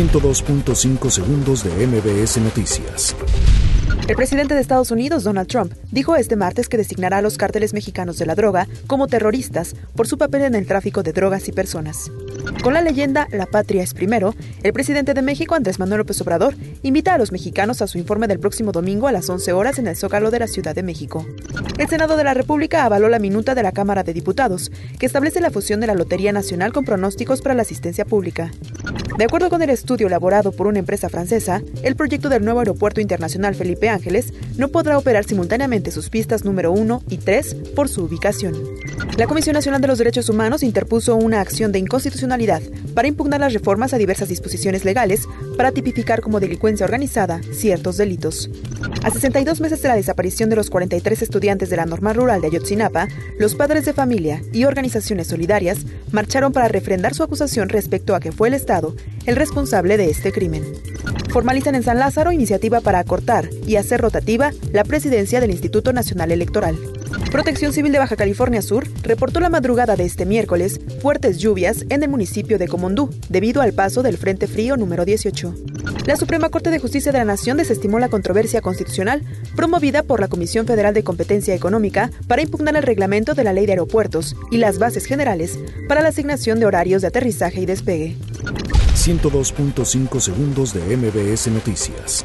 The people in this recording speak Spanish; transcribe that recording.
102.5 segundos de MBS Noticias. El presidente de Estados Unidos, Donald Trump, dijo este martes que designará a los cárteles mexicanos de la droga como terroristas por su papel en el tráfico de drogas y personas. Con la leyenda La patria es primero, el presidente de México, Andrés Manuel López Obrador, invita a los mexicanos a su informe del próximo domingo a las 11 horas en el Zócalo de la Ciudad de México. El Senado de la República avaló la minuta de la Cámara de Diputados, que establece la fusión de la Lotería Nacional con pronósticos para la asistencia pública. De acuerdo con el estudio elaborado por una empresa francesa, el proyecto del nuevo aeropuerto internacional Felipe Ángeles no podrá operar simultáneamente sus pistas número 1 y 3 por su ubicación. La Comisión Nacional de los Derechos Humanos interpuso una acción de inconstitucionalidad para impugnar las reformas a diversas disposiciones legales para tipificar como delincuencia organizada ciertos delitos. A 62 meses de la desaparición de los 43 estudiantes de la normal rural de Ayotzinapa, los padres de familia y organizaciones solidarias marcharon para refrendar su acusación respecto a que fue el Estado el responsable de este crimen. Formalizan en San Lázaro iniciativa para acortar y hacer rotativa la presidencia del Instituto Nacional Electoral. Protección Civil de Baja California Sur reportó la madrugada de este miércoles fuertes lluvias en el municipio de Comondú, debido al paso del Frente Frío número 18. La Suprema Corte de Justicia de la Nación desestimó la controversia constitucional promovida por la Comisión Federal de Competencia Económica para impugnar el reglamento de la Ley de Aeropuertos y las bases generales para la asignación de horarios de aterrizaje y despegue. 102.5 segundos de MBS Noticias.